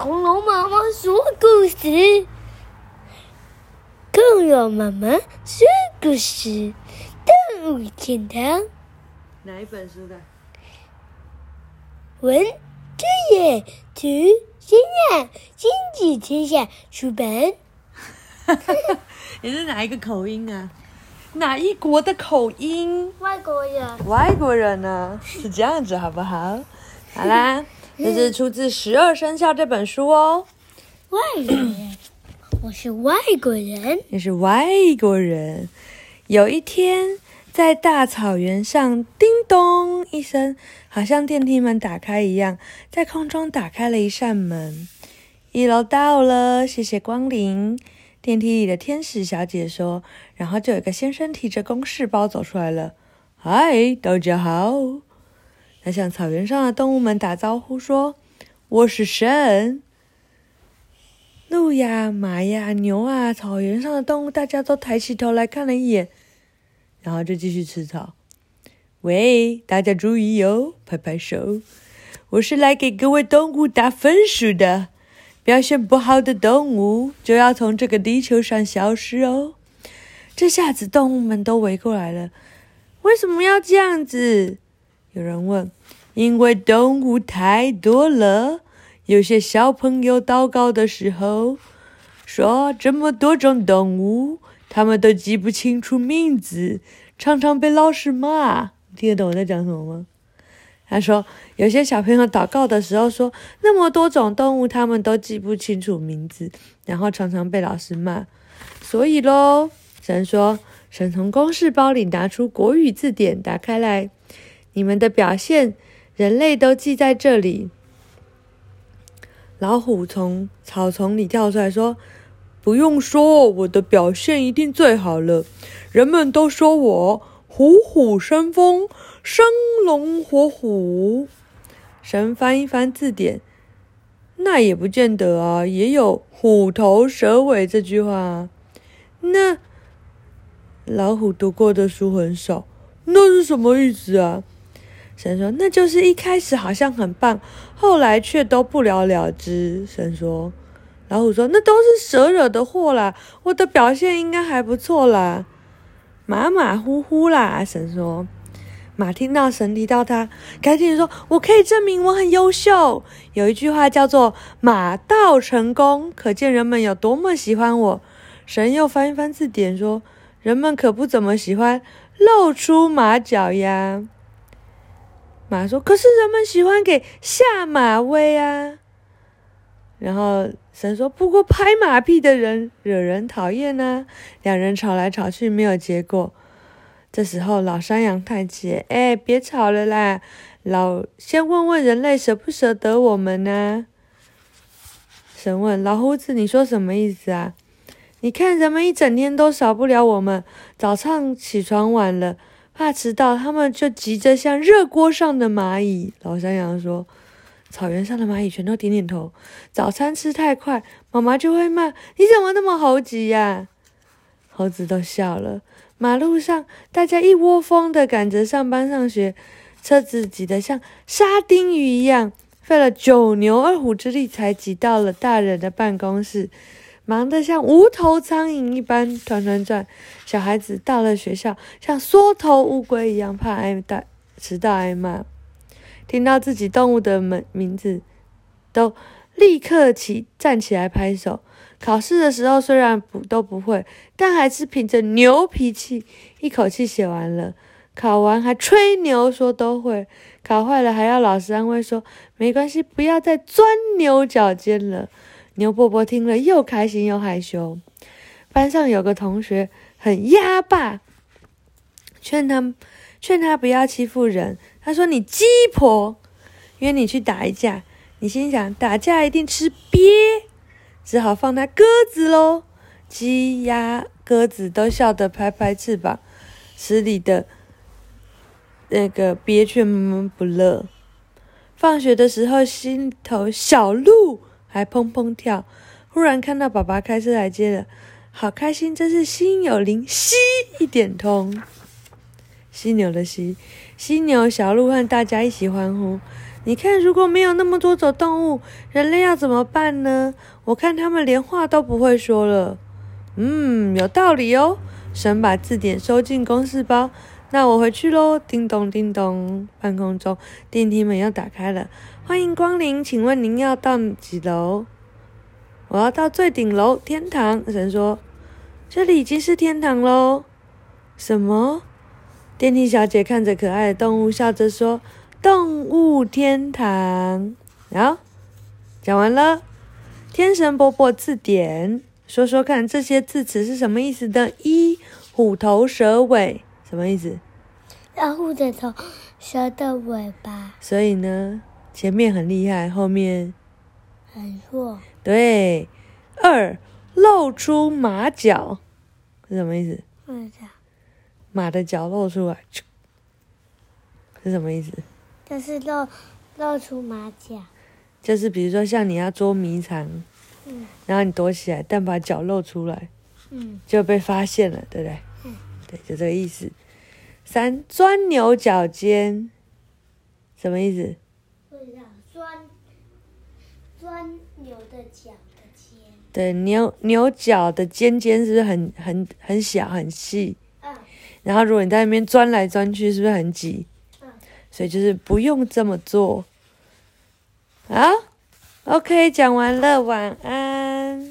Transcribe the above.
恐龙妈妈说故事。恐龙妈妈说故事，动物天堂。哪一本书的？文正业图先生，亲子天下出版。你是哪一个口音啊？哪一国的口音？外国人。外国人呢？是这样子，好不好？好啦，这是出自《十二生肖》这本书哦。外国人，我是外国人。你是外国人。有一天，在大草原上，叮咚一声，好像电梯门打开一样，在空中打开了一扇门。一楼到了，谢谢光临。电梯里的天使小姐说：“然后就有个先生提着公事包走出来了。嗨，大家好！向草原上的动物们打招呼说：‘我是神。’鹿呀、马呀、牛啊，草原上的动物大家都抬起头来看了一眼，然后就继续吃草。喂，大家注意哟，拍拍手！我是来给各位动物打分数的。”表现不好的动物就要从这个地球上消失哦！这下子动物们都围过来了。为什么要这样子？有人问。因为动物太多了。有些小朋友祷告的时候说：“这么多种动物，他们都记不清楚名字，常常被老师骂。”听得懂我在讲什么吗？他说：“有些小朋友祷告的时候说，那么多种动物，他们都记不清楚名字，然后常常被老师骂。所以喽，神说，神从公事包里拿出国语字典，打开来，你们的表现，人类都记在这里。”老虎从草丛里跳出来说：“不用说，我的表现一定最好了。人们都说我虎虎生风。”生龙活虎，神翻一翻字典，那也不见得啊，也有虎头蛇尾这句话。那老虎读过的书很少，那是什么意思啊？神说，那就是一开始好像很棒，后来却都不了了之。神说，老虎说，那都是蛇惹的祸啦，我的表现应该还不错啦，马马虎虎啦。神说。马听到神提到他，赶紧说：“我可以证明我很优秀。”有一句话叫做“马到成功”，可见人们有多么喜欢我。神又翻一翻字典说：“人们可不怎么喜欢露出马脚呀。”马说：“可是人们喜欢给下马威啊。”然后神说：“不过拍马屁的人惹人讨厌呢。”两人吵来吵去，没有结果。这时候，老山羊叹气：“哎，别吵了啦，老先问问人类舍不舍得我们呢？”神问老胡子：“你说什么意思啊？你看人们一整天都少不了我们，早上起床晚了，怕迟到，他们就急着像热锅上的蚂蚁。”老山羊说：“草原上的蚂蚁全都点点头。早餐吃太快，妈妈就会骂：你怎么那么猴急呀？”猴子都笑了。马路上，大家一窝蜂的赶着上班上学，车子挤得像沙丁鱼一样，费了九牛二虎之力才挤到了大人的办公室，忙得像无头苍蝇一般团团转。小孩子到了学校，像缩头乌龟一样，怕挨打，迟到挨骂。听到自己动物的名名字，都立刻起站起来拍手。考试的时候虽然不都不会，但还是凭着牛脾气一口气写完了。考完还吹牛说都会，考坏了还要老师安慰说没关系，不要再钻牛角尖了。牛伯伯听了又开心又害羞。班上有个同学很鸭霸，劝他劝他不要欺负人。他说：“你鸡婆，约你去打一架。”你心想打架一定吃鳖。只好放他鸽子喽，鸡、鸭、鸽子都笑得拍拍翅膀，池里的那个鳖却闷闷不乐。放学的时候，心头小鹿还砰砰跳。忽然看到爸爸开车来接了，好开心，真是心有灵犀一点通。犀牛的犀，犀牛、小鹿和大家一起欢呼。你看，如果没有那么多种动物，人类要怎么办呢？我看他们连话都不会说了。嗯，有道理哦。神把字典收进公事包。那我回去喽。叮咚叮咚，半空中电梯门要打开了。欢迎光临，请问您要到几楼？我要到最顶楼，天堂。神说：“这里已经是天堂喽。”什么？电梯小姐看着可爱的动物，笑着说：“动物天堂。”好，讲完了。天神伯伯字典，说说看这些字词是什么意思的？一，虎头蛇尾，什么意思？老虎的头，蛇的尾巴。所以呢，前面很厉害，后面很弱。对。二，露出马脚，是什么意思？马脚。马的脚露出来，是什么意思？就是露露出马脚。就是比如说像你要捉迷藏，嗯，然后你躲起来，但把脚露出来，嗯，就被发现了，对不对？嗯，对，就这个意思。三，钻牛角尖，什么意思？不知道，钻钻牛的角的尖。对，牛牛角的尖尖是不是很很很小很细？然后，如果你在那边钻来钻去，是不是很挤？嗯。所以就是不用这么做。好，OK，讲完了，晚安。